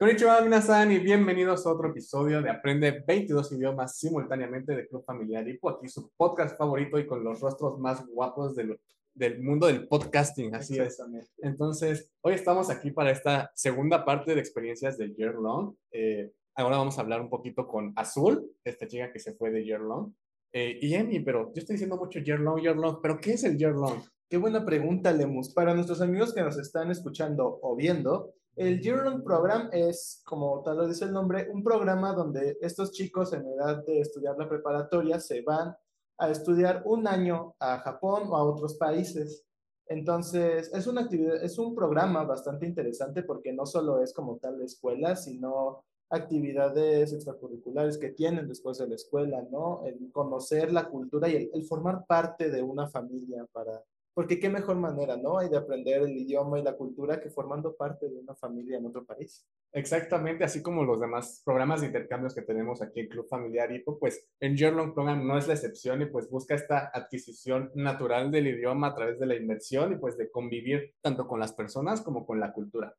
Konnichiwa, minasan, y bienvenidos a otro episodio de Aprende 22 idiomas simultáneamente de Club Familiar Ipo, aquí su podcast favorito y con los rostros más guapos del, del mundo del podcasting, así es. Entonces, hoy estamos aquí para esta segunda parte de experiencias de Year Long. Eh, ahora vamos a hablar un poquito con Azul, esta chica que se fue de Year Long. Eh, y Emi, pero yo estoy diciendo mucho Year Long, Year Long, pero ¿qué es el Year Long? Qué buena pregunta, Lemus. Para nuestros amigos que nos están escuchando o viendo, el Year-Long Program es, como tal lo dice el nombre, un programa donde estos chicos en edad de estudiar la preparatoria se van a estudiar un año a Japón o a otros países. Entonces, es una actividad, es un programa bastante interesante porque no solo es como tal la escuela, sino actividades extracurriculares que tienen después de la escuela, ¿no? El conocer la cultura y el formar parte de una familia para, porque qué mejor manera, ¿no? Hay de aprender el idioma y la cultura que formando parte de una familia en otro país. Exactamente, así como los demás programas de intercambios que tenemos aquí en Club Familiar IPO, pues en Yearlong Program no es la excepción y pues busca esta adquisición natural del idioma a través de la inmersión y pues de convivir tanto con las personas como con la cultura.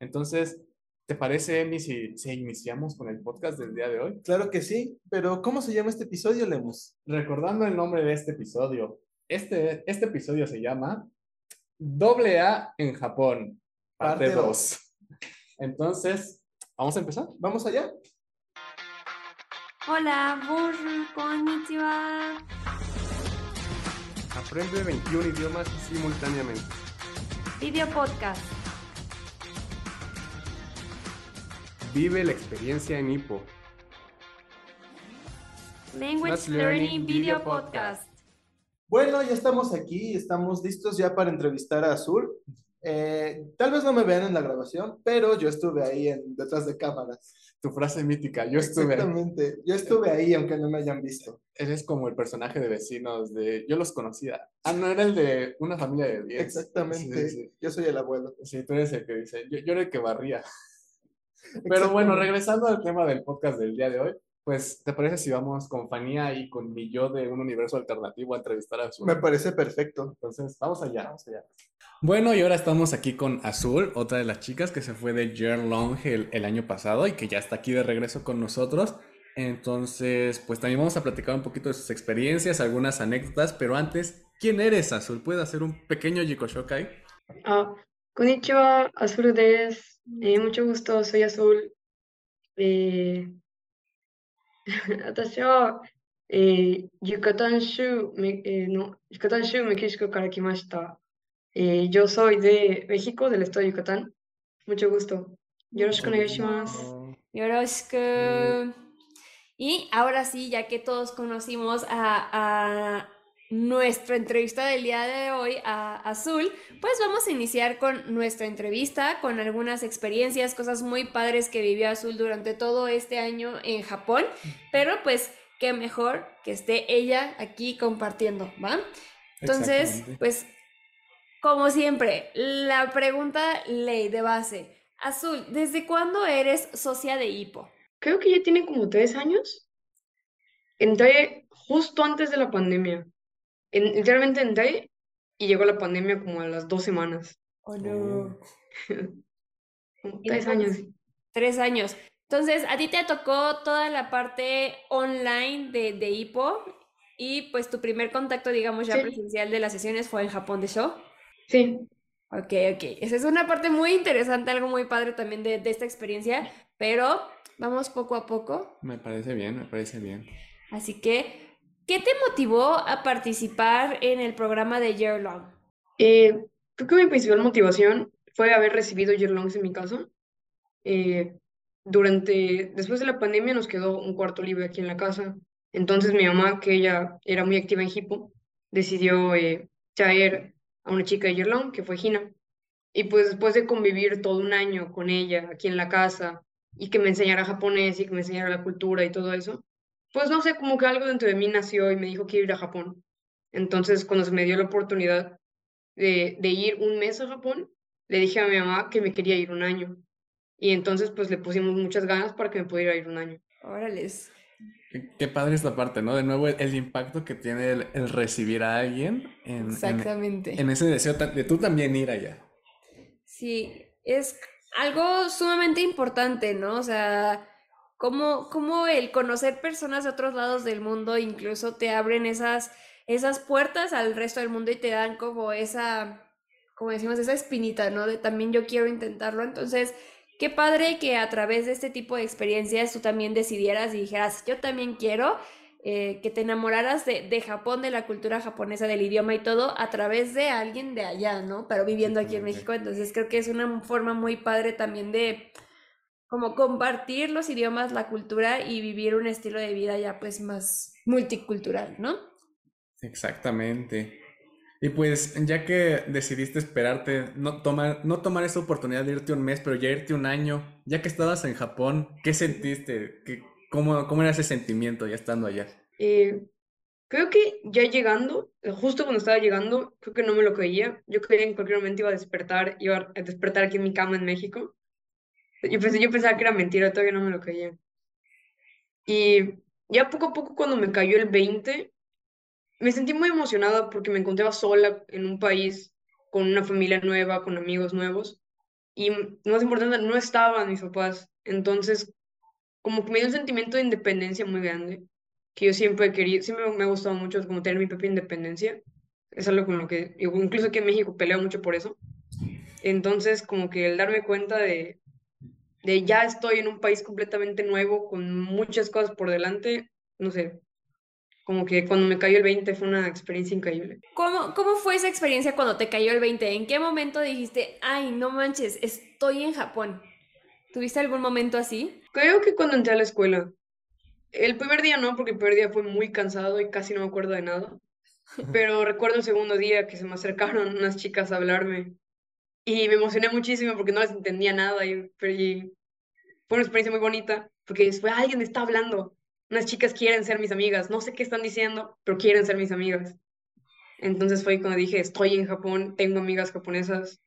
Entonces, ¿te parece, Emi, si, si iniciamos con el podcast del día de hoy? Claro que sí, pero ¿cómo se llama este episodio, Lemus? Recordando el nombre de este episodio, este, este episodio se llama Doble A en Japón, parte 2. Entonces, ¿vamos a empezar? ¿Vamos allá? Hola, bonjour, konnichiwa. Aprende 21 idiomas simultáneamente. Video podcast. Vive la experiencia en Hippo. Language Learning Video Podcast. Bueno, ya estamos aquí, estamos listos ya para entrevistar a Azul. Eh, tal vez no me vean en la grabación, pero yo estuve ahí en, detrás de cámaras. Tu frase mítica, yo estuve Exactamente, yo estuve ahí aunque no me hayan visto. Eres como el personaje de vecinos de... Yo los conocía. Ah, no, era el de una familia de 10. Exactamente, yo soy el abuelo. Sí, tú eres el que dice, yo, yo era el que barría. Pero bueno, regresando al tema del podcast del día de hoy, pues, ¿te parece si vamos con Fanía y con mi yo de un universo alternativo a entrevistar a Azul? Me parece perfecto. Entonces, vamos allá, vamos allá. Bueno, y ahora estamos aquí con Azul, otra de las chicas que se fue de Year Long el, el año pasado y que ya está aquí de regreso con nosotros. Entonces, pues también vamos a platicar un poquito de sus experiencias, algunas anécdotas, pero antes, ¿quién eres, Azul? ¿Puedes hacer un pequeño Jikoshokai? Ah, konnichiwa, Azul des. Eh, mucho gusto, soy Azul. Eh, 私は、えー、ユカタン州、えー、の、ユカタン州メキシコから来ました。Eh, yo soy de México, del estado de Yucatán. Mucho gusto. Yoroshiku onegaishimasu. Yoroshiku. Y ahora sí, ya que todos conocimos a, a, nuestra entrevista del día de hoy, a Azul, pues vamos a iniciar con nuestra entrevista, con algunas experiencias, cosas muy padres que vivió Azul durante todo este año en Japón, pero pues qué mejor que esté ella aquí compartiendo, ¿va? Entonces, pues, como siempre, la pregunta ley de base. Azul, ¿desde cuándo eres socia de Hippo? Creo que ya tiene como tres años. Entré justo antes de la pandemia. En- literalmente entré y llegó la pandemia como a las dos semanas. ¿O no? Como tres entonces- años. Tres años. Entonces, a ti te tocó toda la parte online de, de Hippo y pues tu primer contacto, digamos, ya Sí. presencial de las sesiones fue en Japón de show. Sí, Ok, ok. Esa es una parte muy interesante, algo muy padre también de, de esta experiencia, pero vamos poco a poco. Me parece bien, me parece bien. Así que, ¿qué te motivó a participar en el programa de Year Long? Eh, creo que mi principal motivación fue haber recibido yearlongs en mi casa. Eh, durante, después de la pandemia nos quedó un cuarto libre aquí en la casa. Entonces mi mamá, que ella era muy activa en Hippo, decidió eh, traer a una chica de yearlong, que fue Gina. Y pues después de convivir todo un año con ella aquí en la casa y que me enseñara japonés y que me enseñara la cultura y todo eso, pues no sé, como que algo dentro de mí nació y me dijo que ir a Japón. Entonces, cuando se me dio la oportunidad de, de ir un mes a Japón, le dije a mi mamá que me quería ir un año. Y entonces, pues le pusimos muchas ganas para que me pudiera ir un año. Órales. Qué, qué padre esta parte, ¿no? De nuevo, el, el impacto que tiene el, el recibir a alguien en, en, Exactamente. en ese deseo de tú también ir allá. Sí, es algo sumamente importante, ¿no? O sea, como, como el conocer personas de otros lados del mundo incluso te abren esas, esas puertas al resto del mundo y te dan como esa, como decimos, esa espinita, ¿no? De también yo quiero intentarlo. Entonces, qué padre que a través de este tipo de experiencias tú también decidieras y dijeras, yo también quiero. Eh, que te enamoraras de, de, Japón, de la cultura japonesa, del idioma y todo, a través de alguien de allá, ¿no? Pero viviendo aquí en México. Entonces creo que es una forma muy padre también de como compartir los idiomas, la cultura y vivir un estilo de vida ya pues más multicultural, ¿no? Exactamente. Y pues ya que decidiste esperarte, no tomar, no tomar esa oportunidad de irte un mes, pero ya irte un año, ya que estabas en Japón, ¿qué sentiste? ¿Qué, cómo, ¿Cómo era ese sentimiento ya estando allá? Eh, creo que ya llegando, justo cuando estaba llegando, creo que no me lo creía. Yo creía que en cualquier momento iba a despertar, iba a despertar aquí en mi cama en México. Yo, pensé, yo pensaba que era mentira, todavía no me lo creía. Y ya poco a poco cuando me cayó el 20, me sentí muy emocionada porque me encontraba sola en un país con una familia nueva, con amigos nuevos. Y más importante, no estaban mis papás. Entonces, como que me dio un sentimiento de independencia muy grande, que yo siempre querido, siempre me ha gustado mucho como tener mi propia independencia. Es algo con lo que, incluso aquí en México peleo mucho por eso. Entonces, como que el darme cuenta de, de ya estoy en un país completamente nuevo, con muchas cosas por delante, no sé, como que cuando me cayó el 20 fue una experiencia increíble. ¿Cómo, ¿Cómo fue esa experiencia cuando te cayó el 20? ¿En qué momento dijiste, ay, no manches, estoy en Japón? ¿Tuviste algún momento así? Creo que cuando entré a la escuela. El primer día no, porque el primer día fue muy cansado y casi no me acuerdo de nada. Pero recuerdo el segundo día que se me acercaron unas chicas a hablarme y me emocioné muchísimo porque no les entendía nada y, y fue una experiencia muy bonita porque después alguien me está hablando. Unas chicas quieren ser mis amigas, no sé qué están diciendo, pero quieren ser mis amigas. Entonces fue cuando dije, estoy en Japón, tengo amigas japonesas,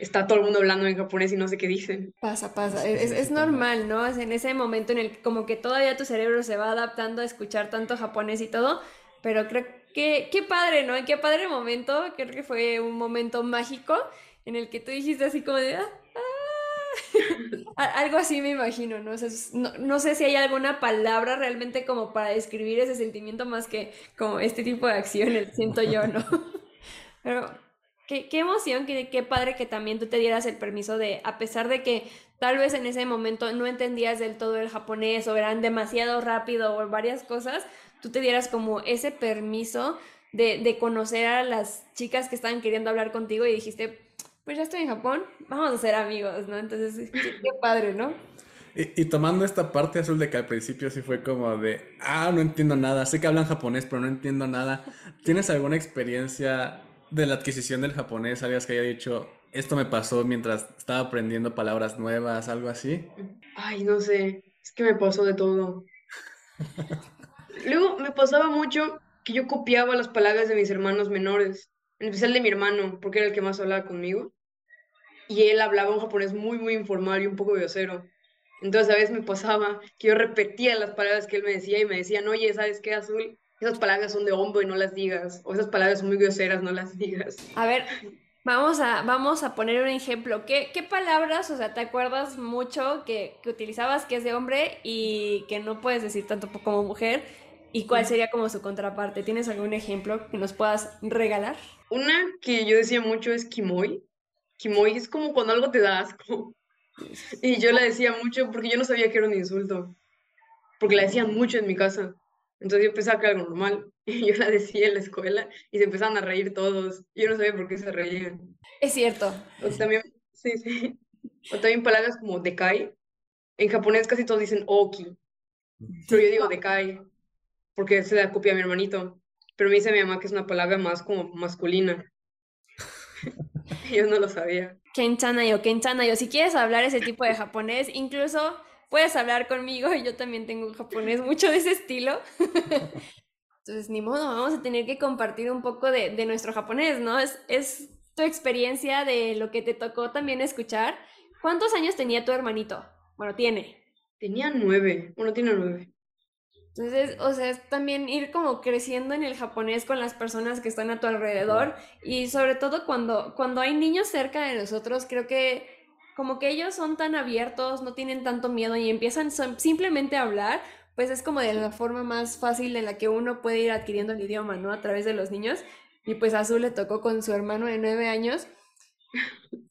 está todo el mundo hablando en japonés y no sé qué dicen. Pasa, pasa, es, es normal, ¿no? Es en ese momento en el que como que todavía tu cerebro se va adaptando a escuchar tanto japonés y todo, pero creo que qué padre, ¿no? Qué padre momento, creo que fue un momento mágico en el que tú dijiste así como de, ah, Algo así me imagino, ¿no? ¿no? sé si hay alguna palabra realmente como para describir ese sentimiento más que como este tipo de acciones, siento yo, ¿no? Pero qué, qué emoción, qué, qué padre que también tú te dieras el permiso de, a pesar de que tal vez en ese momento no entendías del todo el japonés o eran demasiado rápido o varias cosas, tú te dieras como ese permiso de, de conocer a las chicas que estaban queriendo hablar contigo y dijiste, pues ya estoy en Japón, vamos a ser amigos, ¿no? Entonces, qué, padre, ¿no? Y, tomando esta parte azul de que al principio sí fue como de, ah, no entiendo nada, sé que hablan japonés, pero no entiendo nada. ¿Tienes alguna experiencia de la adquisición del japonés? ¿Alguien que haya dicho, esto me pasó mientras estaba aprendiendo palabras nuevas, algo así? Ay, no sé, es que me pasó de todo. Luego me pasaba mucho que yo copiaba las palabras de mis hermanos menores en especial de mi hermano, porque era el que más hablaba conmigo. Y él hablaba un japonés muy, muy informal y un poco grosero. Entonces a veces me pasaba que yo repetía las palabras que él me decía y me decían, oye, ¿sabes qué, Azul? Esas palabras son de hombre y no las digas. O esas palabras son muy groseras, no las digas. A ver, vamos a, vamos a poner un ejemplo. ¿Qué, ¿Qué palabras, o sea, te acuerdas mucho que, que utilizabas que es de hombre y que no puedes decir tanto como mujer? ¿Y cuál sería como su contraparte? ¿Tienes algún ejemplo que nos puedas regalar? Una que yo decía mucho es Kimoy. Kimoy es como cuando algo te da asco. Y yo la decía mucho porque yo no sabía que era un insulto. Porque la decían mucho en mi casa. Entonces yo pensaba que era algo normal. Y yo la decía en la escuela y se empezaban a reír todos. Yo no sabía por qué se reían. Es cierto. O también, sí, sí. O también palabras como dekai. En japonés casi todos dicen oki. Pero yo digo dekai porque se da copia a mi hermanito. Pero me dice mi mamá que es una palabra más como masculina. yo no lo sabía. Kenchanayo, Kenchanayo. Si quieres hablar ese tipo de japonés, incluso puedes hablar conmigo. Yo también tengo un japonés mucho de ese estilo. Entonces, ni modo, vamos a tener que compartir un poco de, de nuestro japonés, ¿no? Es, es tu experiencia de lo que te tocó también escuchar. ¿Cuántos años tenía tu hermanito? Bueno, tiene. Tenía nueve. Bueno, tiene nueve. Entonces, o sea, es también ir como creciendo en el japonés con las personas que están a tu alrededor y sobre todo cuando, cuando hay niños cerca de nosotros, creo que como que ellos son tan abiertos, no tienen tanto miedo y empiezan simplemente a hablar, pues es como de la forma más fácil en la que uno puede ir adquiriendo el idioma, ¿no? A través de los niños. Y pues a Azul le tocó con su hermano de nueve años,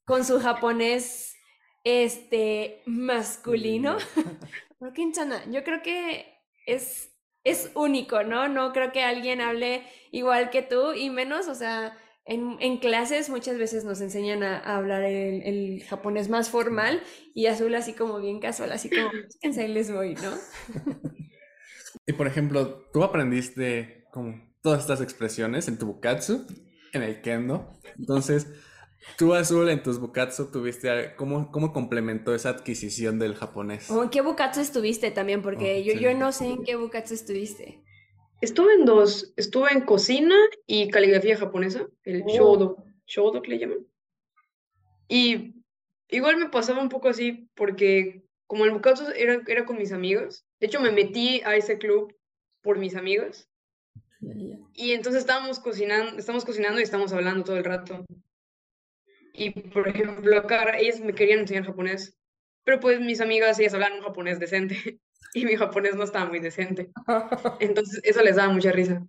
con su japonés, este, masculino. Pero Quinchana, yo creo que es, es único, ¿no? No creo que alguien hable igual que tú y menos, o sea, en, en clases muchas veces nos enseñan a, a hablar el, el japonés más formal y azul así como bien casual, así como, fíjense, ahí les voy, ¿no? Y por ejemplo, tú aprendiste como todas estas expresiones en tu bukatsu, en el kendo. Entonces, tú azul en tus bukatsu tuviste cómo, cómo complementó esa adquisición del japonés. ¿O en qué bukatsu estuviste también? Porque Oh, yo, sí. yo no sé en qué bukatsu estuviste. Estuve en dos, estuve en cocina y caligrafía japonesa, el Oh. shodo, shodo que le llaman. Y igual me pasaba un poco así porque como el bukatsu era, era con mis amigas, de hecho me metí a ese club por mis amigas y entonces estábamos cocinando, estamos cocinando y estamos hablando todo el rato. Y por ejemplo, acá ellas me querían enseñar japonés, pero pues mis amigas, ellas hablan un japonés decente y mi japonés no estaba muy decente. Entonces eso les daba mucha risa.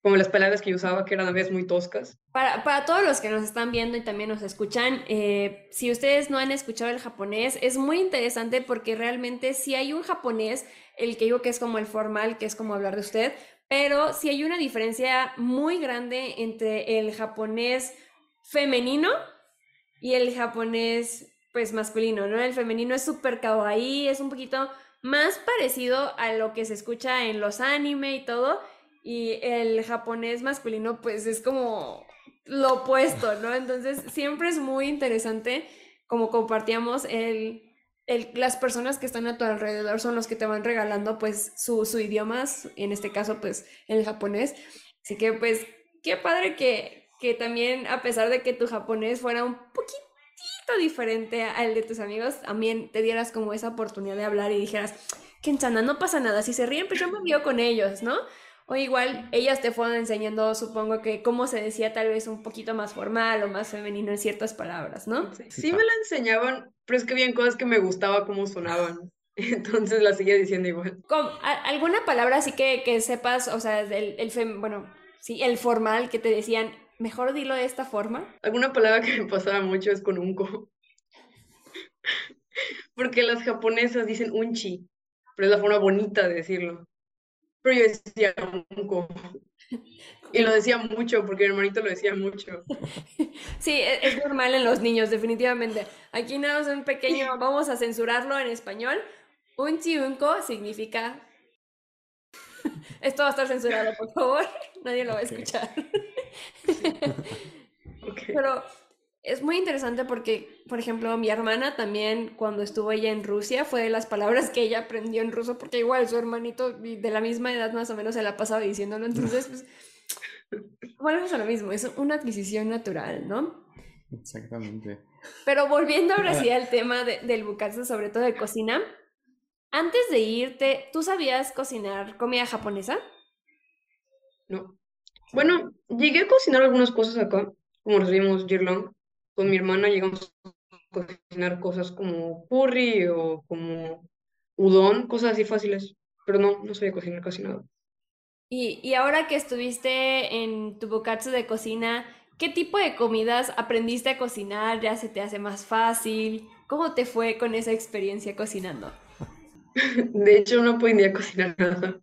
Como las palabras que yo usaba, que eran a veces muy toscas. Para, para todos los que nos están viendo y también nos escuchan, eh, si ustedes no han escuchado el japonés, es muy interesante porque realmente sí hay un japonés, el que digo que es como el formal, que es como hablar de usted, pero sí hay una diferencia muy grande entre el japonés femenino y el japonés pues masculino, ¿no? El femenino es súper kawaii, es un poquito más parecido a lo que se escucha en los anime y todo, y el japonés masculino pues es como lo opuesto, ¿no? Entonces siempre es muy interesante como compartíamos el, el- las personas que están a tu alrededor son los que te van regalando pues su, su idioma, en este caso pues el japonés. Así que pues qué padre que, que también a pesar de que tu japonés fuera un poquitito diferente al de tus amigos, también te dieras como esa oportunidad de hablar y dijeras, Kensana, no pasa nada, si se ríen pues yo me río con ellos, ¿no? O igual ellas te fueron enseñando, supongo que cómo se decía tal vez un poquito más formal o más femenino en ciertas palabras, ¿no? Sí, me la enseñaban, pero es que habían cosas que me gustaba cómo sonaban. Entonces las seguía diciendo igual. ¿Cómo? ¿A- ¿Alguna palabra así que, que sepas, o sea, el, el fem- bueno, sí, el formal que te decían, mejor dilo de esta forma? Alguna palabra que me pasaba mucho es con unco. Porque las japonesas dicen unchi, pero es la forma bonita de decirlo. Pero yo decía unco. Y lo decía mucho, porque mi hermanito lo decía mucho. Sí, e- es, normal en los niños, definitivamente. Aquí nada más un pequeño, vamos a censurarlo en español. Un chiunco significa... Esto va a estar censurado, por favor. Nadie lo va a escuchar. Pero es muy interesante porque, por ejemplo, mi hermana también, cuando estuvo ella en Rusia, fue de las palabras que ella aprendió en ruso, porque igual su hermanito de la misma edad más o menos se la pasaba diciéndolo. Entonces, pues, bueno, es lo mismo, es una adquisición natural, ¿no? Exactamente. Pero volviendo ahora sí al tema de- del bukatsu, sobre todo de cocina, antes de irte, ¿tú sabías cocinar comida japonesa? No. Bueno, llegué a cocinar algunas cosas acá, como recibimos Jirlong. Con mi hermana llegamos a cocinar cosas como curry o como udon, cosas así fáciles. Pero no, no sabía cocinar casi nada. Y, y ahora que estuviste en tu bukatsu de cocina, ¿qué tipo de comidas aprendiste a cocinar? ¿Ya se te hace más fácil? ¿Cómo te fue con esa experiencia cocinando? De hecho, no podía cocinar nada.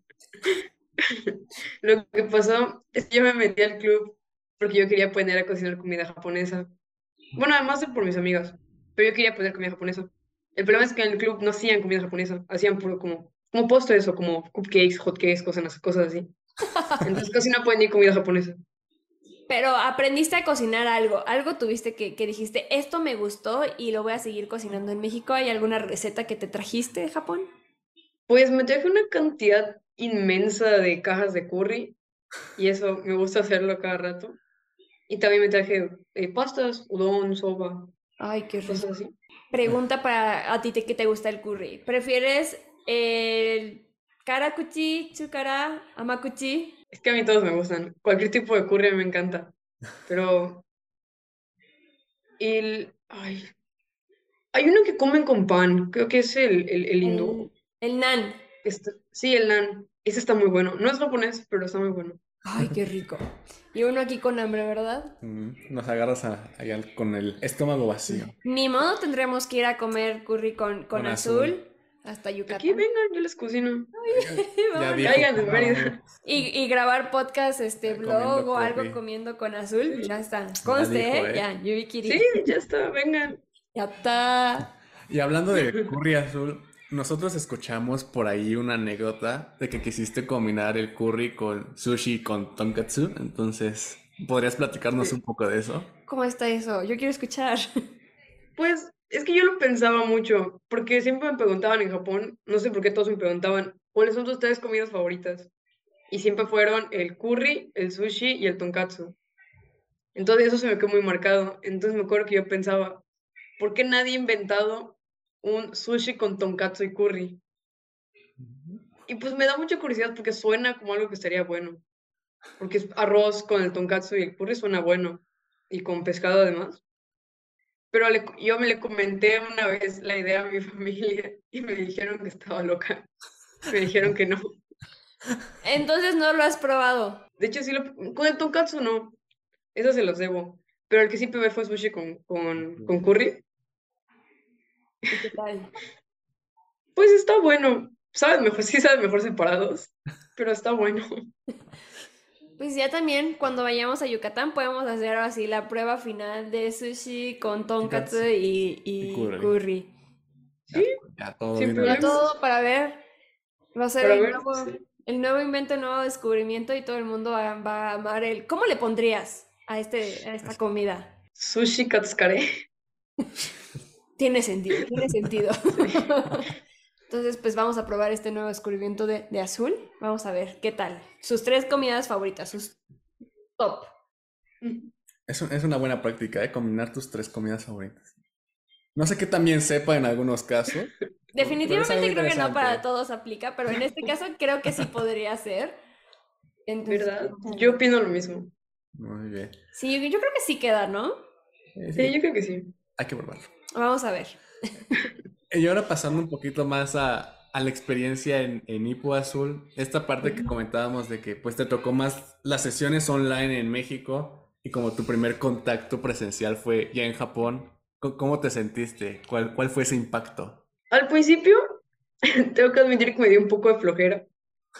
Lo que pasó es que yo me metí al club porque yo quería aprender a cocinar comida japonesa. Bueno, además de por mis amigas, pero yo quería aprender comida japonesa. El problema es que en el club no hacían comida japonesa, hacían puro como, como postres o como cupcakes, hotcakes, cosas, cosas así. Entonces casi no aprendí comida japonesa. Pero aprendiste a cocinar algo, algo tuviste que, que dijiste, esto me gustó y lo voy a seguir cocinando en México. ¿Hay alguna receta que te trajiste de Japón? Pues me traje una cantidad inmensa de cajas de curry y eso me gusta hacerlo cada rato. Y también me traje eh, pastas, udon, soba, Ay, qué rico. así. Pregunta para a ti te- que te gusta el curry. ¿Prefieres el karakuchi, chukara, amakuchi? Es que a mí todos me gustan. Cualquier tipo de curry me encanta. Pero. El. Ay. Hay uno que comen con pan, creo que es el, el, el hindú. El, el nan. Este- sí, el naan. Ese está muy bueno. No es japonés, pero está muy bueno. Ay, qué rico. Y uno aquí con hambre, ¿verdad? Mm, Nos agarras a- allá con el estómago vacío. Ni modo tendremos que ir a comer curry con, con Con azul, azul. hasta Yucatán. Aquí vengan, yo les cocino. Ya Vamos. dijo Mérida. Y, y grabar podcast, este blog o algo curry. comiendo con azul, ya está. Conste, dijo, ¿eh? ¿eh? Ya, Yubikiri. Sí, ya está, vengan. Ya está. Y hablando de curry azul, nosotros escuchamos por ahí una anécdota de que quisiste combinar el curry con sushi y con tonkatsu. Entonces, ¿podrías platicarnos un poco de eso? ¿Cómo está eso? Yo quiero escuchar. Pues es que yo lo pensaba mucho, porque siempre me preguntaban en Japón, no sé por qué todos me preguntaban, ¿cuáles son tus tres comidas favoritas? Y siempre fueron el curry, el sushi y el tonkatsu. Entonces eso se me quedó muy marcado. Entonces me acuerdo que yo pensaba, ¿por qué nadie ha inventado un sushi con tonkatsu y curry? Y pues me da mucha curiosidad porque suena como algo que estaría bueno. Porque es arroz con el tonkatsu y el curry suena bueno. Y con pescado además. Pero le- yo me le comenté una vez la idea a mi familia y me dijeron que estaba loca. Me dijeron que no. Entonces no lo has probado. De hecho, sí lo, con el tonkatsu no. Eso se los debo. Pero el que sí probé fue sushi con, con, con curry. ¿Y qué tal? Pues está bueno. Sabe mejor, sí sabe mejor separados. Pero está bueno. Pues ya también cuando vayamos a Yucatán podemos hacer así la prueba final de sushi con tonkatsu y, y Y curry. curry. Ya todo Sin bien. Ya todo para ver. Va a ser el ver, nuevo, sí. el nuevo invento, el nuevo descubrimiento y todo el mundo va, va a amar el. ¿Cómo le pondrías a, este, a esta comida? Sushi katsukare. Tiene sentido, tiene sentido. Entonces, pues vamos a probar este nuevo descubrimiento de, de azul. Vamos a ver qué tal. Sus tres comidas favoritas, sus top. Es, un- es una buena práctica, ¿eh? Combinar tus tres comidas favoritas. No sé qué también sepa en algunos casos. Definitivamente creo que no para todos aplica, pero en este caso creo que sí podría ser. Entonces, ¿Verdad? Yo opino lo mismo. Muy bien. Sí, yo creo que sí queda, ¿no? Sí, Sí, sí, yo creo que sí. hay que probarlo. Vamos a ver. Y ahora pasando un poquito más a, a la experiencia en, en Hipo Azul, esta parte que comentábamos de que pues te tocó más las sesiones online en México y como tu primer contacto presencial fue ya en Japón, ¿cómo, cómo te sentiste? ¿Cuál, cuál fue ese impacto? Al principio, tengo que admitir que me dio un poco de flojera,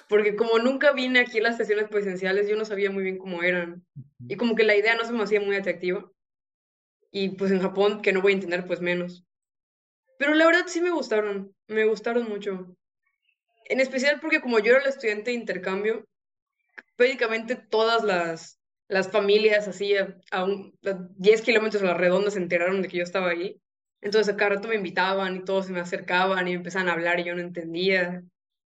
porque como nunca vine aquí a las sesiones presenciales, yo no sabía muy bien cómo eran, y como que la idea no se me hacía muy atractiva, y pues en Japón, que no voy a entender, pues menos. Pero la verdad sí me gustaron, me gustaron mucho. En especial porque como yo era la estudiante de intercambio, prácticamente todas las, las familias así a, un- a 10 kilómetros a la redonda se enteraron de que yo estaba ahí. Entonces a cada rato me invitaban y todos se me acercaban y empezaban a hablar y yo no entendía.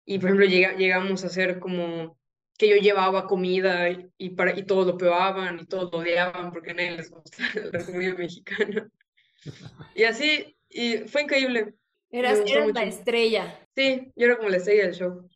Y por ejemplo llega- llegamos a hacer como que yo llevaba comida y, y para, y todos lo probaban y todos lo odiaban porque a nadie les gusta la comida mexicana. Y así, y fue increíble. Eras, eras la estrella. Sí, yo era como la estrella del show.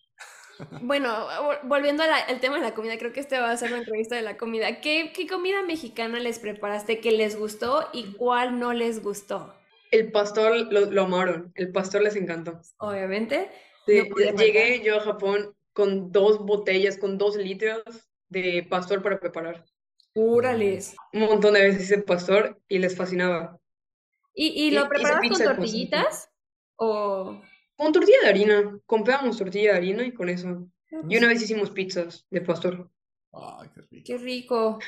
Bueno, vol- volviendo al al tema de la comida, creo que este va a ser la entrevista de la comida. ¿Qué, qué comida mexicana les preparaste que les gustó y cuál no les gustó? El pastor lo, lo amaron, el pastor les encantó. Obviamente. Sí, No podía llegué yo a Japón con dos botellas, con dos litros de pastor para preparar. Úrales. Un montón de veces hice pastor y les fascinaba. ¿Y, y lo preparabas con pizza con tortillitas? ¿O...? Con tortilla de harina, comprábamos tortilla de harina y con eso. Y una vez hicimos pizzas de pastor. Ay, qué rico. Qué rico.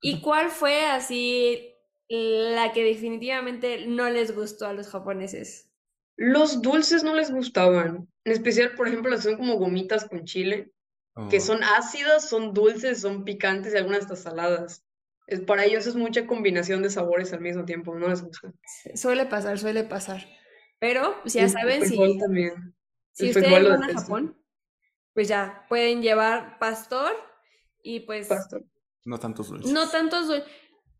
¿Y cuál fue así la que definitivamente no les gustó a los japoneses? Los dulces no les gustaban, en especial, por ejemplo, las son como gomitas con chile, que Oh, son ácidas, son dulces, son picantes y algunas hasta saladas. Es, para ellos es mucha combinación de sabores al mismo tiempo, no les gusta. Suele pasar, suele pasar. Pero, pues ya El saben, si, también. si ustedes van a. Japón, pues ya pueden llevar pastor y pues Pastor. no tantos dulces. no tantos dul-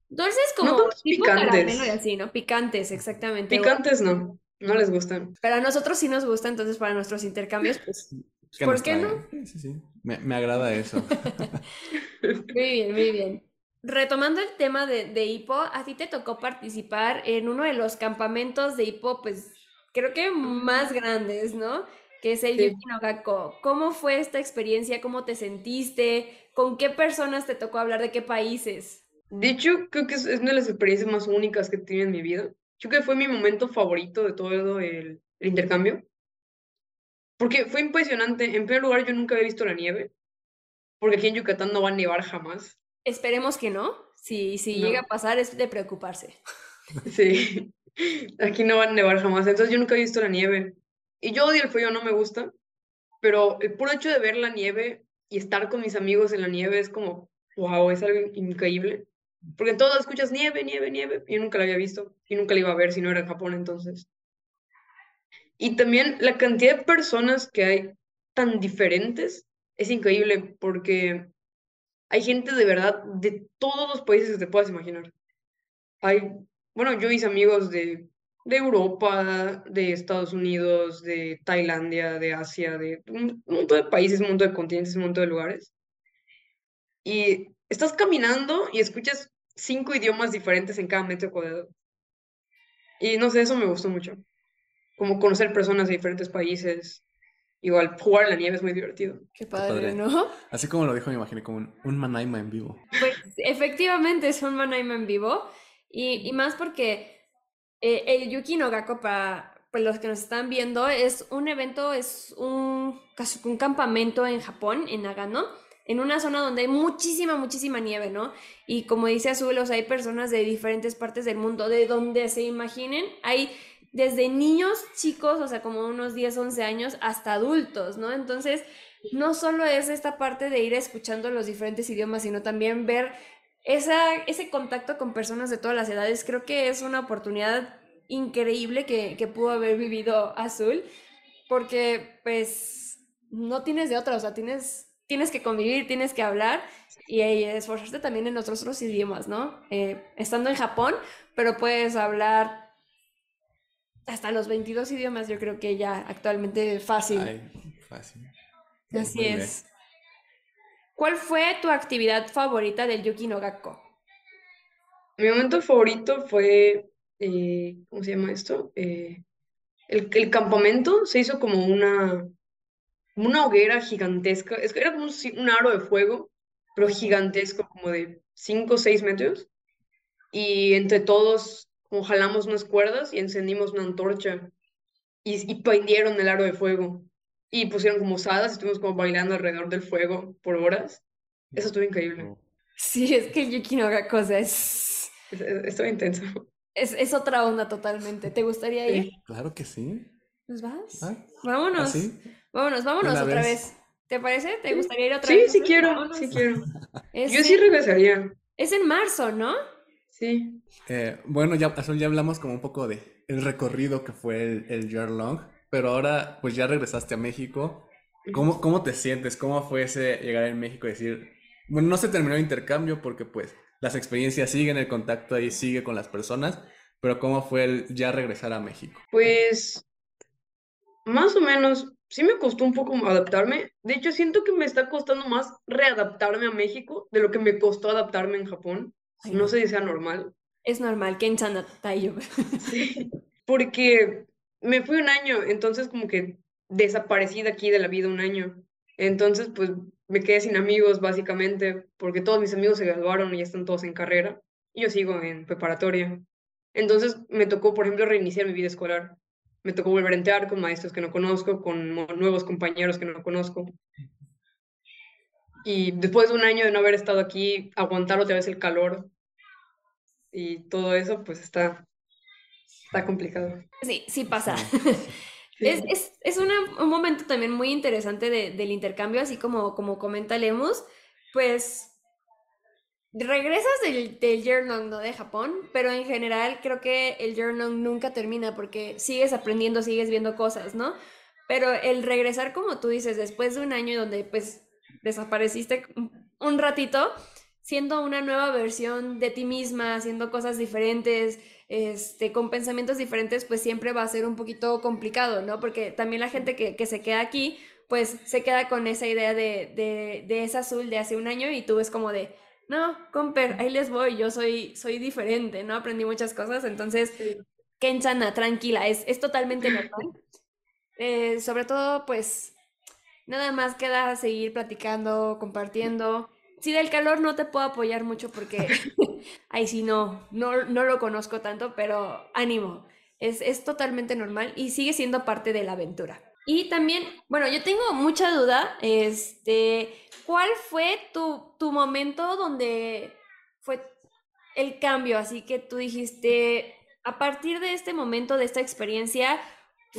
dulces No como tantos tipo picantes. caramelo y así, ¿no? Picantes, exactamente. Picantes no, no les gustan. Pero a nosotros sí nos gusta, entonces para nuestros intercambios, pues ¿Qué ¿por qué no? Sí, sí. Me, me agrada eso. muy bien, muy bien. retomando el tema de, de Hippo, a ti te tocó participar en uno de los campamentos de Hippo, pues creo que más grandes, ¿no? Que es el Sí. Yuki no Gakko. ¿Cómo fue esta experiencia? ¿Cómo te sentiste? ¿Con qué personas te tocó hablar? ¿De qué países? De hecho, creo que es, es una de las experiencias más únicas que he tenido en mi vida. Creo que fue mi momento favorito de todo el, el intercambio. Porque fue impresionante. En primer lugar, yo nunca había visto la nieve. Porque aquí en Yucatán no va a nevar jamás. Esperemos que no. Si, si No. llega a pasar, es de preocuparse. Sí, aquí no va a nevar jamás. Entonces yo nunca he visto la nieve. Y yo odio el frío, no me gusta. Pero el puro hecho de ver la nieve y estar con mis amigos en la nieve es como, wow, es algo increíble. Porque en todo escuchas nieve, nieve, nieve. Yo nunca la había visto y nunca la iba a ver si no era en Japón entonces. Y también la cantidad de personas que hay tan diferentes es increíble porque hay gente de verdad de todos los países que te puedas imaginar. Hay, bueno, yo hice amigos de, de Europa, de Estados Unidos, de Tailandia, de Asia, de un montón de países, un montón de continentes, un montón de lugares. Y estás caminando y escuchas cinco idiomas diferentes en cada metro cuadrado. Y no sé, eso me gustó mucho. Como conocer personas de diferentes países. Igual, jugar en la nieve es muy divertido. Qué padre, padre. ¿no? Así como lo dijo, me imaginé como un, un Manaima en vivo. Pues efectivamente es un Manaima en vivo y, y más porque eh, el Yuki no Gakko para pues, los que nos están viendo es un evento, es un, un campamento en Japón, en Nagano, en una zona donde hay muchísima, muchísima nieve, ¿no? Y como dice sea, hay personas de diferentes partes del mundo, de donde se imaginen, hay desde niños chicos, o sea, como unos 10, 11 años, hasta adultos, ¿no? Entonces, no solo es esta parte de ir escuchando los diferentes idiomas, sino también ver esa, ese contacto con personas de todas las edades. Creo que es una oportunidad increíble que, que pudo haber vivido Azul, porque pues no tienes de otra, o sea, tienes, tienes que convivir, tienes que hablar y, y esforzarte también en otros, otros idiomas, ¿no? Eh, estando en Japón, pero puedes hablar hasta los 22 idiomas, yo creo que ya actualmente fácil. Ay, fácil. Así Muy bien. es. ¿Cuál fue tu actividad favorita del Yuki no Gakko? Mi momento favorito fue, eh, ¿cómo se llama esto? Eh, el, el campamento se hizo como una, una hoguera gigantesca. Es que era como un, un aro de fuego, pero gigantesco, como de 5 o 6 metros. Y entre todos, como jalamos unas cuerdas y encendimos una antorcha. Y, y prendieron el aro de fuego. Y pusieron como osadas y estuvimos como bailando alrededor del fuego por horas. Eso estuvo increíble. Sí, es que el Yuki no Gakko, o sea, es, Es- es- Estuvo intenso. es, es otra onda totalmente. ¿Te gustaría ir? Sí. Claro que sí. ¿Nos vas? Ah, Vámonos. ¿Así? Vámonos, vámonos Una otra vez. vez. ¿Te parece? ¿Te Sí. gustaría ir otra Sí, vez? sí Azul? quiero, Vámonos. sí quiero. Es, Yo sí regresaría. es en marzo, ¿no? Sí. Eh, bueno, ya, ya hablamos como un poco de el recorrido que fue el, el year long, pero ahora pues ya regresaste a México. ¿Cómo, cómo te sientes? ¿Cómo fue ese llegar en México y decir, bueno, no se terminó el intercambio porque pues las experiencias siguen, el contacto ahí sigue con las personas, pero ¿cómo fue el ya regresar a México? Pues más o menos, sí me costó un poco adaptarme. De hecho, siento que me está costando más readaptarme a México de lo que me costó adaptarme en Japón. Ay, No sé si sea normal. Es normal, Ken-chan Tayo. Sí. Porque me fui un año, entonces como que desaparecí de aquí de la vida un año. Entonces, pues me quedé sin amigos básicamente, porque todos mis amigos se graduaron y ya están todos en carrera, y yo sigo en preparatoria. Entonces me tocó, por ejemplo, reiniciar mi vida escolar. Me tocó volver a entrar con maestros que no conozco, con nuevos compañeros que no conozco. Y después de un año de no haber estado aquí, aguantar otra vez el calor y todo eso, pues está, está complicado. Sí, sí pasa. Sí. Es, es, es una- un momento también muy interesante de- del intercambio, así como, como comenta Lemus, pues regresas del, del Yearlong, ¿no? De Japón, pero en general creo que el Yearlong nunca termina porque sigues aprendiendo, sigues viendo cosas, ¿no? Pero el regresar, como tú dices, después de un año donde pues desapareciste un- ratito, siendo una nueva versión de ti misma, haciendo cosas diferentes, este, con pensamientos diferentes, pues siempre va a ser un poquito complicado, ¿no? Porque también la gente que, que se queda aquí, pues se queda con esa idea de, de, de esa azul de hace un año y tú es como de, no, comper, ahí les voy, yo soy, soy diferente, ¿no? Aprendí muchas cosas, entonces, Kensana, tranquila, es, es totalmente normal. Eh, sobre todo, pues, nada más queda seguir platicando, compartiendo. Sí, del calor no te puedo apoyar mucho porque ahí sí no, no, no lo conozco tanto, pero ánimo, es, es totalmente normal y sigue siendo parte de la aventura. Y también, bueno, yo tengo mucha duda, este, ¿cuál fue tu, tu momento donde fue el cambio? Así que tú dijiste, a partir de este momento, de esta experiencia,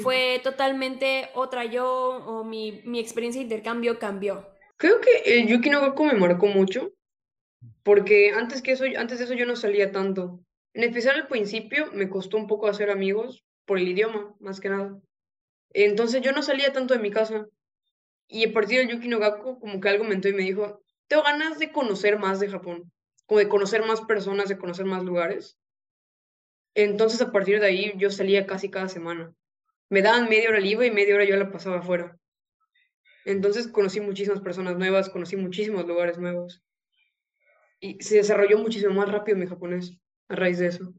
fue totalmente otra yo o mi, mi experiencia de intercambio cambió. Creo que el Yuki no Gaku me marcó mucho, porque antes, que eso, antes de eso yo no salía tanto. En especial al principio me costó un poco hacer amigos por el idioma, más que nada. Entonces yo no salía tanto de mi casa. Y a partir del Yuki no Gaku, como que algo me entró y me dijo, tengo ganas de conocer más de Japón, como de conocer más personas, de conocer más lugares. Entonces a partir de ahí yo salía casi cada semana. Me daban media hora libre y media hora yo la pasaba afuera. Entonces conocí muchísimas personas nuevas, conocí muchísimos lugares nuevos. Y se desarrolló muchísimo más rápido mi japonés a raíz de eso.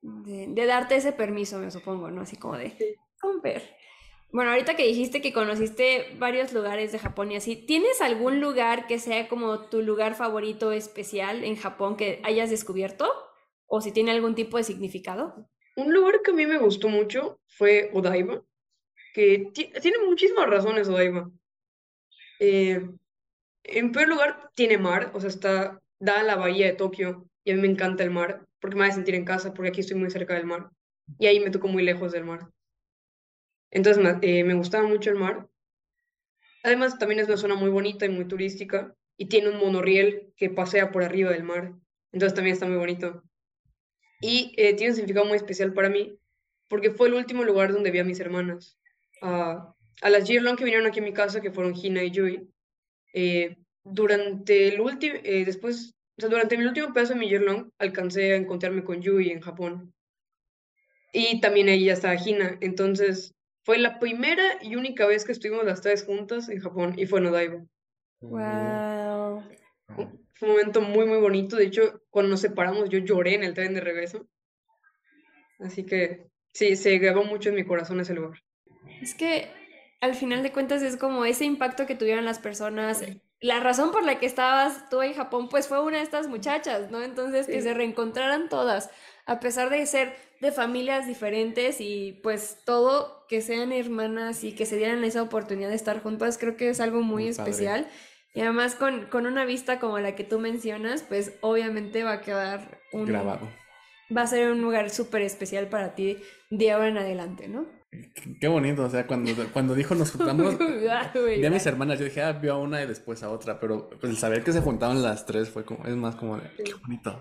De, darte ese permiso, me supongo, ¿no? Así como de, ver. Bueno, ahorita que dijiste que conociste varios lugares de Japón y así, ¿tienes algún lugar que sea como tu lugar favorito especial en Japón que hayas descubierto? ¿O si tiene algún tipo de significado? Un lugar que a mí me gustó mucho fue Odaiba, que tiene muchísimas razones Odaiba. Eh, en primer lugar, tiene mar, o sea, está da la bahía de Tokio y a mí me encanta el mar, porque me hace sentir en casa, porque aquí estoy muy cerca del mar y ahí me tocó muy lejos del mar. Entonces eh, me gustaba mucho el mar. Además, también es una zona muy bonita y muy turística y tiene un monorriel que pasea por arriba del mar. Entonces también está muy bonito. Y eh, tiene un significado muy especial para mí porque fue el último lugar donde vi a mis hermanas. a las Girlong que vinieron aquí a mi casa, que fueron Hina y Yui. Eh, durante el último, después, o sea, durante mi último pedazo de mi Yearlong, alcancé a encontrarme con Yui en Japón. Y también ella estaba Hina. Entonces, fue la primera y única vez que estuvimos las tres juntas en Japón y fue en Odaiba. Wow. Fue un momento muy, muy bonito. De hecho, cuando nos separamos, yo lloré en el tren de regreso. Así que sí, se grabó mucho en mi corazón ese lugar. Es que al final de cuentas es como ese impacto que tuvieron las personas. La razón por la que estabas tú en Japón, pues fue una de estas muchachas, ¿no? Entonces, que se reencontraran todas, a pesar de ser de familias diferentes y pues todo, que sean hermanas y que se dieran esa oportunidad de estar juntas, creo que es algo muy, especial. Y además con, con, una vista como la que tú mencionas, pues obviamente va a quedar un... Grabado. Va a ser un lugar súper especial para ti de ahora en adelante, ¿no? Qué bonito, o sea, cuando, cuando dijo nos juntamos, vi a mis hermanas, yo dije, ah, vio a una y después a otra, pero pues el saber que se juntaban las tres fue como, es más como de, qué bonito.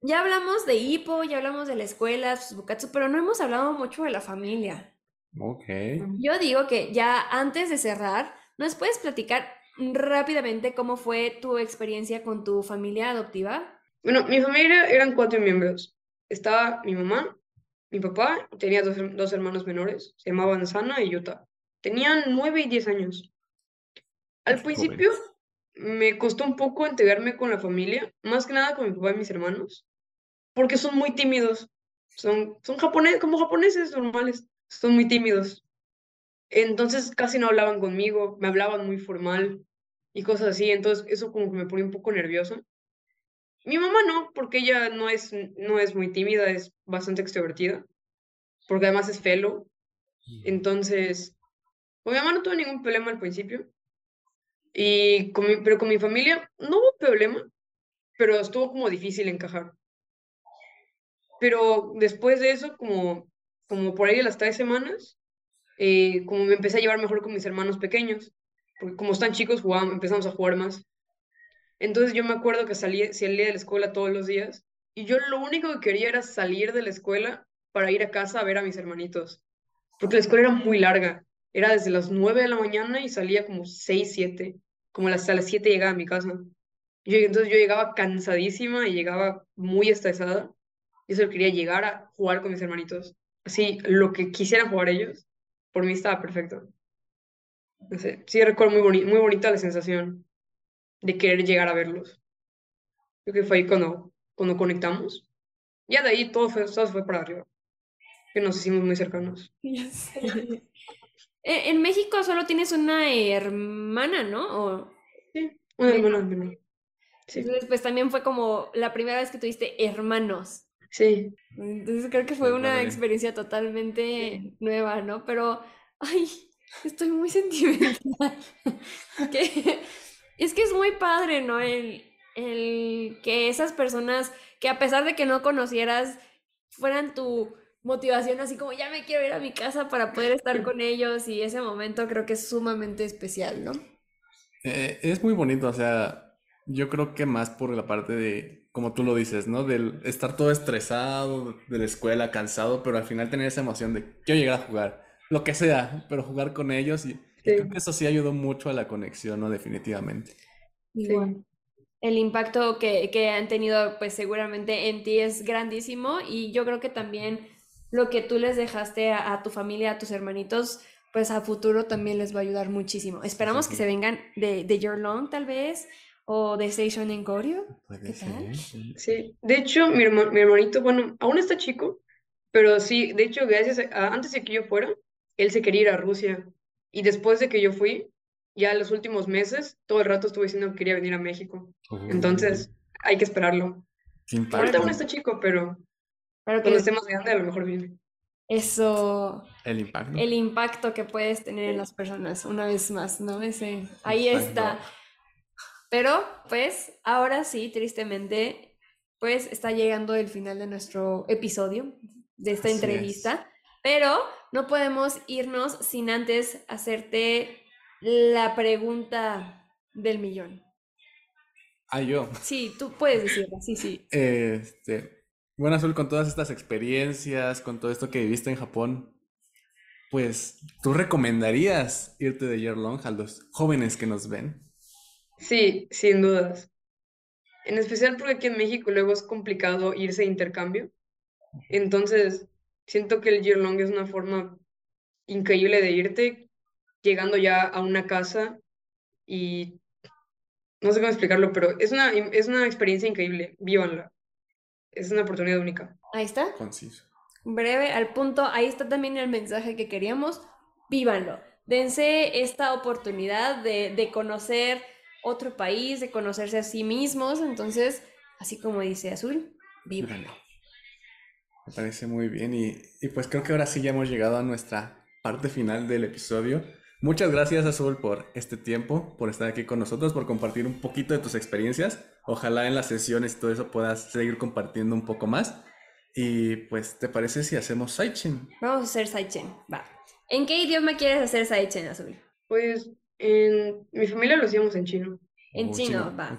Ya hablamos de Hippo, ya hablamos de la escuela, Tsubukatsu, pero no hemos hablado mucho de la familia. Ok. Yo digo que ya antes de cerrar, ¿nos puedes platicar rápidamente cómo fue tu experiencia con tu familia adoptiva? Bueno, mi familia eran cuatro miembros. Estaba mi mamá, mi papá, tenía dos, dos hermanos menores, se llamaban Sana y Yuta. Tenían nueve y diez años. Al principio me costó un poco integrarme con la familia, más que nada con mi papá y mis hermanos, porque son muy tímidos. Son, son japoneses, como japoneses normales, son muy tímidos. Entonces casi no hablaban conmigo, me hablaban muy formal y cosas así, entonces eso como que me ponía un poco nerviosa. Mi mamá no, porque ella no es, no es muy tímida, es bastante extrovertida, porque además es fellow. Entonces, con mi mamá no tuve ningún problema al principio. Y con mi, pero con mi familia no hubo problema, pero estuvo como difícil encajar. Pero después de eso, como, como por ahí de las tres semanas, eh, como me empecé a llevar mejor con mis hermanos pequeños, porque como están chicos, jugamos, empezamos a jugar más. Entonces yo me acuerdo que salí, salía de la escuela todos los días y yo lo único que quería era salir de la escuela para ir a casa a ver a mis hermanitos, porque la escuela era muy larga era desde las 9 de la mañana y salía como 6, 7, como hasta las 7 llegaba a mi casa. Y entonces yo llegaba cansadísima y llegaba muy estresada. Yo solo quería llegar a jugar con mis hermanitos. Así, lo que quisieran jugar ellos, por mí estaba perfecto. No sé, sí recuerdo muy, muy bonita la sensación de querer llegar a verlos. Creo que fue ahí cuando, cuando conectamos. Ya de ahí todo fue, todo fue para arriba. Que nos hicimos muy cercanos. E- En México solo tienes una hermana, ¿no? O- Sí, una hermana. Sí, Entonces, pues también fue como la primera vez que tuviste hermanos. Sí. Entonces creo que fue una padre. experiencia totalmente nueva, ¿no? Pero, ay, estoy muy sentimental. Que- es que es muy padre, ¿no? El, el que esas personas que a pesar de que no conocieras, fueran tu motivación, así como ya me quiero ir a mi casa para poder estar con ellos y ese momento creo que es sumamente especial, ¿no? Eh, es muy bonito, o sea, yo creo que más por la parte de, como tú lo dices, ¿no? Del estar todo estresado de la escuela, cansado, pero al final tener esa emoción de quiero llegar a jugar, lo que sea, pero jugar con ellos y, creo que eso sí ayudó mucho a la conexión, ¿no? Definitivamente. Igual. El impacto que, que han tenido, pues seguramente en ti es grandísimo y yo creo que también lo que tú les dejaste a, a tu familia, a tus hermanitos, pues a futuro también les va a ayudar muchísimo. Esperamos sí. que se vengan de, de Your Long tal vez o de Station en Goryeo. Puede ¿Qué tal? ser. Sí, de hecho, mi herma- mi hermanito, bueno, aún está chico, pero sí, de hecho, gracias a, antes de que yo fuera, él se quería ir a Rusia. Y después de que yo fui, ya los últimos meses, todo el rato estuve diciendo que quería venir a México. Entonces, hay que esperarlo. Ahorita aún está chico, pero que cuando esté más grande, a lo mejor viene. eso, El impacto. el impacto que puedes tener en las personas, una vez más, ¿no? Ese, ahí Exacto. está. Pero, pues, ahora sí, tristemente, pues está llegando el final de nuestro episodio, de esta Así es. entrevista. Pero no podemos irnos sin antes hacerte la pregunta del millón. Ah, yo. Sí, tú puedes decirla, sí, sí. Este, bueno, Azul, con todas estas experiencias, con todo esto que viviste en Japón, pues, ¿tú recomendarías irte de Year Long a los jóvenes que nos ven? Sí, sin dudas. En especial porque aquí en México luego es complicado irse de intercambio. Entonces, siento que el year long es una forma increíble de irte, llegando ya a una casa y no sé cómo explicarlo, pero es una, es una experiencia increíble. Vívanla. Es una oportunidad única. Ahí está. Conciso. breve, al punto. Ahí está también el mensaje que queríamos. Vívanlo. Dense esta oportunidad de, de conocer otro país, de conocerse a sí mismos. Entonces, así como dice Azul, vívanlo. Me parece muy bien y, y pues creo que ahora sí ya hemos llegado a nuestra parte final del episodio. Muchas gracias Azul por este tiempo, por estar aquí con nosotros, por compartir un poquito de tus experiencias. Ojalá en las sesiones y todo eso puedas seguir compartiendo un poco más. Y pues, ¿te parece si hacemos Saichen? Vamos a hacer Saichen. Va. ¿En qué idioma quieres hacer Saichen, Azul? Pues en mi familia lo hacíamos en chino. En Oh, chino, va.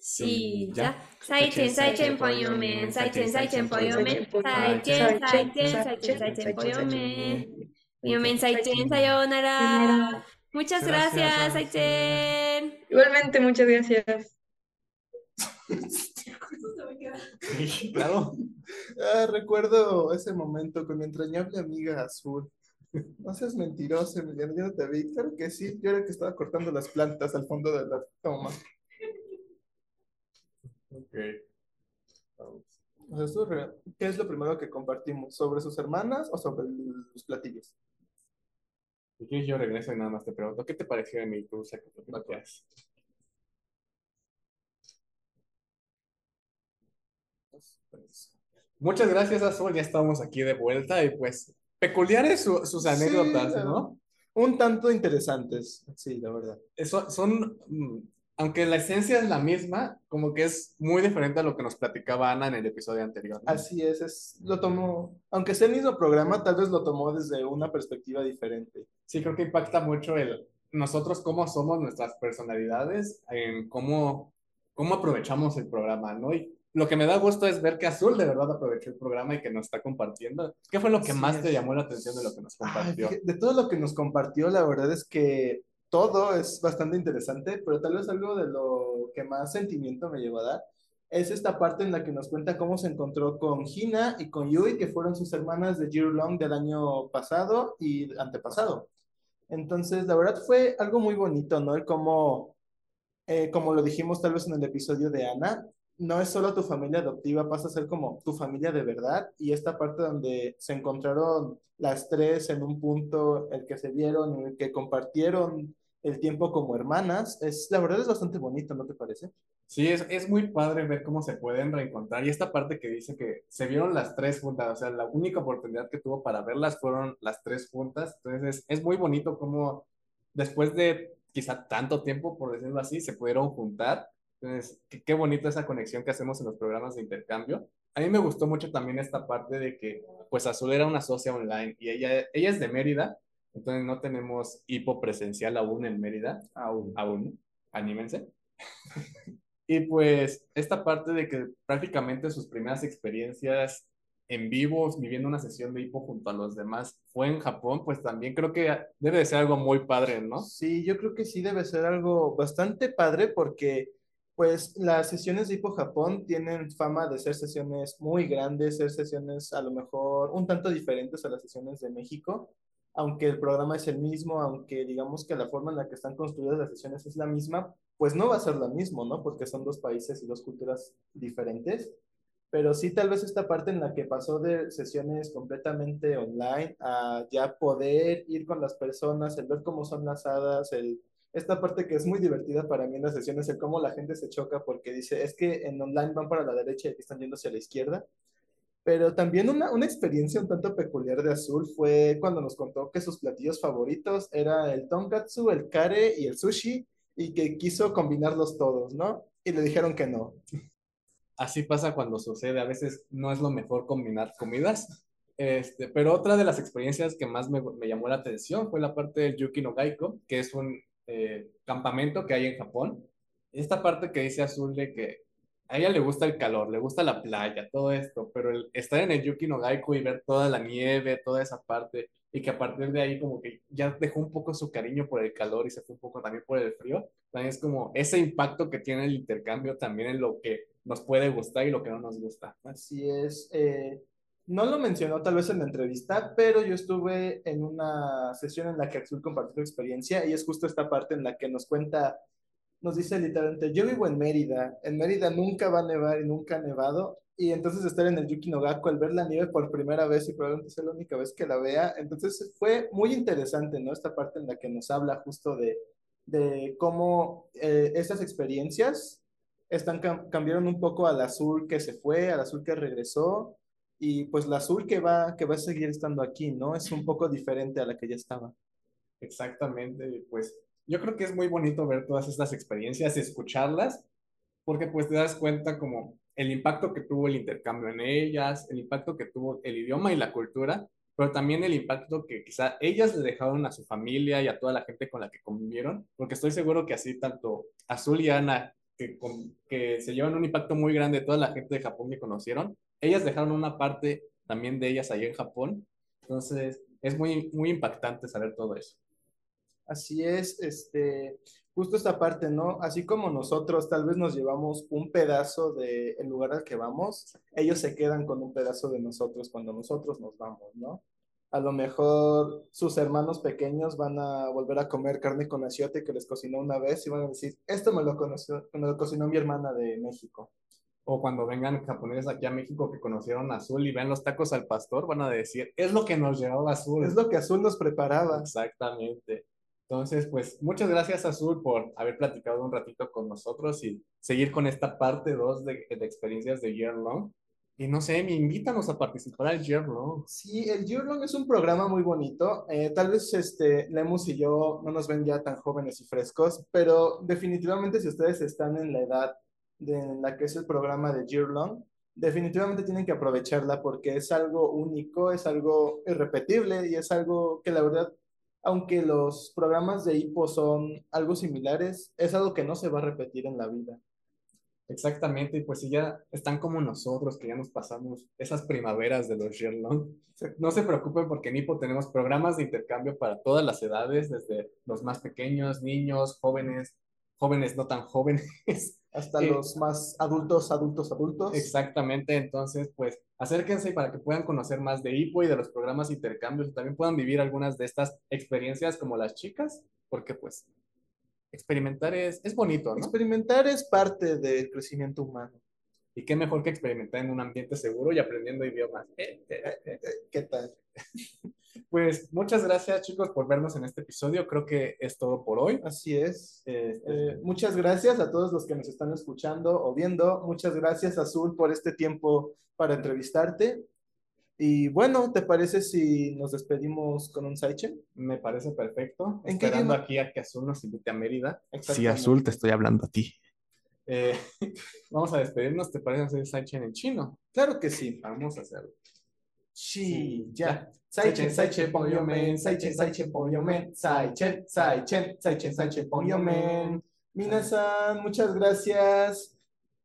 Sí, ya. Saichen, Saichen, Pollomen. Saichen, Saichen, Pollomen. Saichen, Saichen, Saichen, Saichen, Pollomen. Pollomen, Saichen, sayonara. Muchas gracias, Gracias, Saichen. Igualmente, muchas gracias. Claro. Ah, recuerdo ese momento con mi entrañable amiga Azul. No seas mentiroso, Emiliano, yo no te vi. Claro que sí, yo era el que estaba cortando las plantas al fondo de la toma. Ok. O sea, real. ¿Qué es lo primero que compartimos? ¿Sobre sus hermanas o sobre los platillos? Si quieres, yo regreso y nada más te pregunto, ¿qué te pareció de mi cruce que? Pues, Muchas gracias, Azul. Ya estamos aquí de vuelta y pues peculiares su- sus Sí, anécdotas, la- ¿no? Un tanto interesantes, sí, la verdad. Eso, son, mm, aunque la esencia es la misma, como que es muy diferente a lo que nos platicaba Ana en el episodio anterior. ¿no? Así es, es, lo tomó, aunque sea el mismo programa, tal vez lo tomó desde una perspectiva diferente. Sí, creo que impacta mucho el nosotros cómo somos nuestras personalidades, en cómo, cómo aprovechamos el programa, ¿no? Y lo que me da gusto es ver que Azul de verdad aprovechó el programa y que nos está compartiendo. ¿Qué fue lo que Así más te es. llamó la atención de lo que nos Ay, compartió? fíjate, de todo lo que nos compartió, la verdad es que todo es bastante interesante, pero tal vez algo de lo que más sentimiento me llevó a dar es esta parte en la que nos cuenta cómo se encontró con Hina y con Yui, que fueron sus hermanas de Year Long del año pasado y antepasado. Entonces, la verdad fue algo muy bonito, ¿no? El cómo, eh, como lo dijimos tal vez en el episodio de Ana, no es solo tu familia adoptiva, pasa a ser como tu familia de verdad. Y esta parte donde se encontraron las tres en un punto, el que se vieron, el que compartieron el tiempo como hermanas, es, la verdad es bastante bonito, ¿no te parece? Sí, es, es muy padre ver cómo se pueden reencontrar. Y esta parte que dice que se vieron las tres juntas, o sea, la única oportunidad que tuvo para verlas fueron las tres juntas. Entonces, es, es muy bonito cómo después de quizá tanto tiempo, por decirlo así, se pudieron juntar. Entonces, qué, qué bonita esa conexión que hacemos en los programas de intercambio. A mí me gustó mucho también esta parte de que, pues, Azul era una socia online y ella, ella es de Mérida, entonces no tenemos hipo presencial aún en Mérida, Aún. aún, anímense. Y pues esta parte de que prácticamente sus primeras experiencias en vivo, viviendo una sesión de hipo junto a los demás, fue en Japón, pues también creo que debe de ser algo muy padre, ¿no? Sí, yo creo que sí debe ser algo bastante padre porque pues las sesiones de Hipo Japón tienen fama de ser sesiones muy grandes, ser sesiones a lo mejor un tanto diferentes a las sesiones de México, aunque el programa es el mismo, aunque digamos que la forma en la que están construidas las sesiones es la misma, pues no va a ser lo mismo, ¿no? Porque son dos países y dos culturas diferentes. Pero sí, tal vez esta parte en la que pasó de sesiones completamente online a ya poder ir con las personas, el ver cómo son las hadas, el, esta parte que es muy divertida para mí en las sesiones, el cómo la gente se choca porque dice, es que en online van para la derecha y aquí están yendo hacia la izquierda. Pero también una, una experiencia un tanto peculiar de Azul fue cuando nos contó que sus platillos favoritos era el tonkatsu, el kare y el sushi, y que quiso combinarlos todos, ¿no? Y le dijeron que no. Así pasa cuando sucede, a veces no es lo mejor combinar comidas. Este, pero otra de las experiencias que más me, me llamó la atención fue la parte del Yuki no Gaiko, que es un eh, campamento que hay en Japón. Esta parte que dice Azul de que a ella le gusta el calor, le gusta la playa, todo esto, pero el estar en el Yuki no Gaiko y ver toda la nieve, toda esa parte, y que a partir de ahí como que ya dejó un poco su cariño por el calor y se fue un poco también por el frío, también es como ese impacto que tiene el intercambio también en lo que nos puede gustar y lo que no nos gusta. Así es. eh, no lo mencionó tal vez en la entrevista, pero yo estuve en una sesión en la que Azul compartió su experiencia y es justo esta parte en la que nos cuenta, nos dice literalmente, yo vivo en Mérida, en Mérida nunca va a nevar y nunca ha nevado, y entonces estar en el Yuki no Gaku, al ver la nieve por primera vez y probablemente sea la única vez que la vea, entonces fue muy interesante, ¿no? Esta parte en la que nos habla justo de, de cómo eh, estas experiencias están, cam- cambiaron un poco al azul que se fue, al azul que regresó, y pues la azul que va, que va a seguir estando aquí, ¿no? Es un poco diferente a la que ya estaba. Exactamente, pues yo creo que es muy bonito ver todas estas experiencias, escucharlas, porque pues te das cuenta como el impacto que tuvo el intercambio en ellas, el impacto que tuvo el idioma y la cultura, pero también el impacto que quizá ellas le dejaron a su familia y a toda la gente con la que convivieron, porque estoy seguro que así tanto Azul y Ana, que, que se llevan un impacto muy grande de toda la gente de Japón que conocieron, ellas dejaron una parte también de ellas allá en Japón, entonces es muy, muy impactante saber todo eso. Así es, este, justo esta parte, ¿no? Así como nosotros tal vez nos llevamos un pedazo del lugar al que vamos, ellos se quedan con un pedazo de nosotros cuando nosotros nos vamos, ¿no? A lo mejor sus hermanos pequeños van a volver a comer carne con achiote que les cocinó una vez y van a decir, esto me lo conoció, me lo cocinó mi hermana de México. O cuando vengan japoneses aquí a México que conocieron Azul y ven los tacos al pastor, van a decir, es lo que nos llevaba Azul. Es lo que Azul nos preparaba. Exactamente. Entonces, pues muchas gracias Azul por haber platicado un ratito con nosotros y seguir con esta parte 2 de, de experiencias de Year Long. Y no sé, me invítanos a participar al Year Long. Sí, el Year Long es un programa muy bonito. Eh, tal vez este, Lemus y yo no nos ven ya tan jóvenes y frescos, pero definitivamente si ustedes están en la edad de, la que es el programa de Year Long, definitivamente tienen que aprovecharla porque es algo único, es algo irrepetible y es algo que la verdad, aunque los programas de HIPO son algo similares, es algo que no se va a repetir en la vida. Exactamente, y pues si ya están como nosotros, que ya nos pasamos esas primaveras de los Year Long, no se preocupen porque en Hipo tenemos programas de intercambio para todas las edades, desde los más pequeños, niños, jóvenes, jóvenes no tan jóvenes. Hasta Eh, los más adultos, adultos, adultos. Exactamente, entonces pues acérquense para que puedan conocer más de Hipo y de los programas de intercambio y también puedan vivir algunas de estas experiencias como las chicas, porque pues experimentar es, es bonito, ¿no? Experimentar es parte del crecimiento humano. Y qué mejor que experimentar en un ambiente seguro y aprendiendo idiomas. Eh, eh. ¿Qué tal? Pues muchas gracias chicos por vernos en este episodio. Creo que es todo por hoy. Así es. Este, Eh, muchas gracias a todos los que nos están escuchando o viendo. Muchas gracias, Azul, por este tiempo para entrevistarte. Y bueno, ¿te parece si nos despedimos con un Saichen? me parece perfecto. ¿En qué Esperando idioma? aquí a que Azul nos invite a Mérida. Sí. Azul, te estoy hablando a ti. Eh, vamos a despedirnos. ¿Te parece hacer Saichen en chino? Claro que sí. Vamos a hacerlo. Sí, ya. Saichen, Saichen, Pongyomen, Saichen, Saichen, Pongyomen, Saichen, Saichen, Saichen, Saichen, Pongyomen. Minasan, muchas gracias.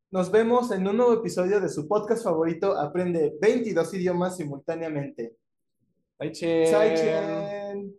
Nos vemos en un nuevo episodio de su podcast favorito, Aprende 22 idiomas simultáneamente. Saichen. Saichen.